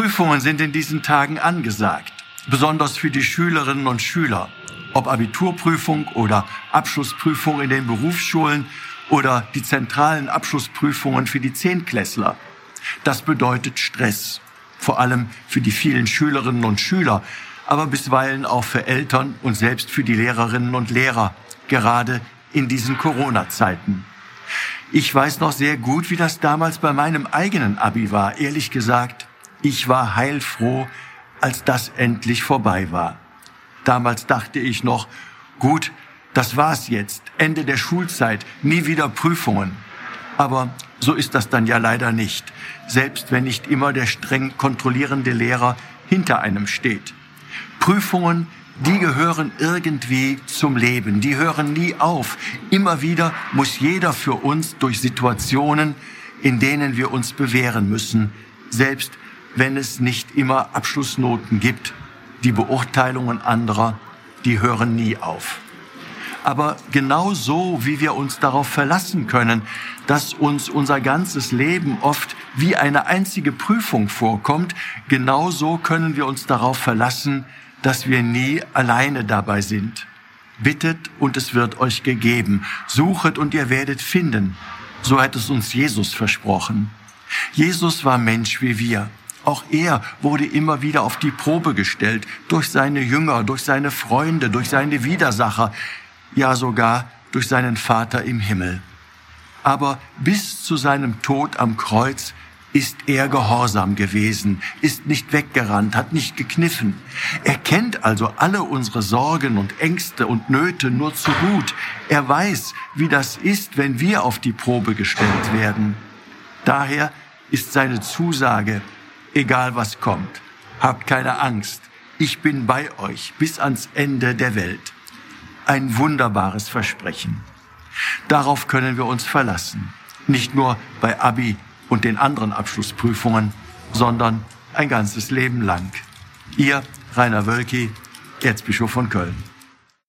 Prüfungen sind in diesen Tagen angesagt, besonders für die Schülerinnen und Schüler, ob Abiturprüfung oder Abschlussprüfung in den Berufsschulen oder die zentralen Abschlussprüfungen für die Zehntklässler. Das bedeutet Stress, vor allem für die vielen Schülerinnen und Schüler, aber bisweilen auch für Eltern und selbst für die Lehrerinnen und Lehrer, gerade in diesen Corona-Zeiten. Ich weiß noch sehr gut, wie das damals bei meinem eigenen Abi war. Ehrlich gesagt, ich war heilfroh, als das endlich vorbei war. Damals dachte ich noch, gut, das war's jetzt, Ende der Schulzeit, nie wieder Prüfungen. Aber so ist das dann ja leider nicht, selbst wenn nicht immer der streng kontrollierende Lehrer hinter einem steht. Prüfungen, die gehören irgendwie zum Leben, die hören nie auf. Immer wieder muss jeder für uns durch Situationen, in denen wir uns bewähren müssen, selbst wenn es nicht immer Abschlussnoten gibt. Die Beurteilungen anderer, die hören nie auf. Aber genau so, wie wir uns darauf verlassen können, dass uns unser ganzes Leben oft wie eine einzige Prüfung vorkommt, genau so können wir uns darauf verlassen, dass wir nie alleine dabei sind. Bittet und es wird euch gegeben. Suchet und ihr werdet finden. So hat es uns Jesus versprochen. Jesus war Mensch wie wir. Auch er wurde immer wieder auf die Probe gestellt durch seine Jünger, durch seine Freunde, durch seine Widersacher, ja sogar durch seinen Vater im Himmel. Aber bis zu seinem Tod am Kreuz ist er gehorsam gewesen, ist nicht weggerannt, hat nicht gekniffen. Er kennt also alle unsere Sorgen und Ängste und Nöte nur zu gut. Er weiß, wie das ist, wenn wir auf die Probe gestellt werden. Daher ist seine Zusage, egal was kommt, habt keine Angst, ich bin bei euch bis ans Ende der Welt. Ein wunderbares Versprechen. Darauf können wir uns verlassen. Nicht nur bei Abi und den anderen Abschlussprüfungen, sondern ein ganzes Leben lang. Ihr Rainer Wölki, Erzbischof von Köln.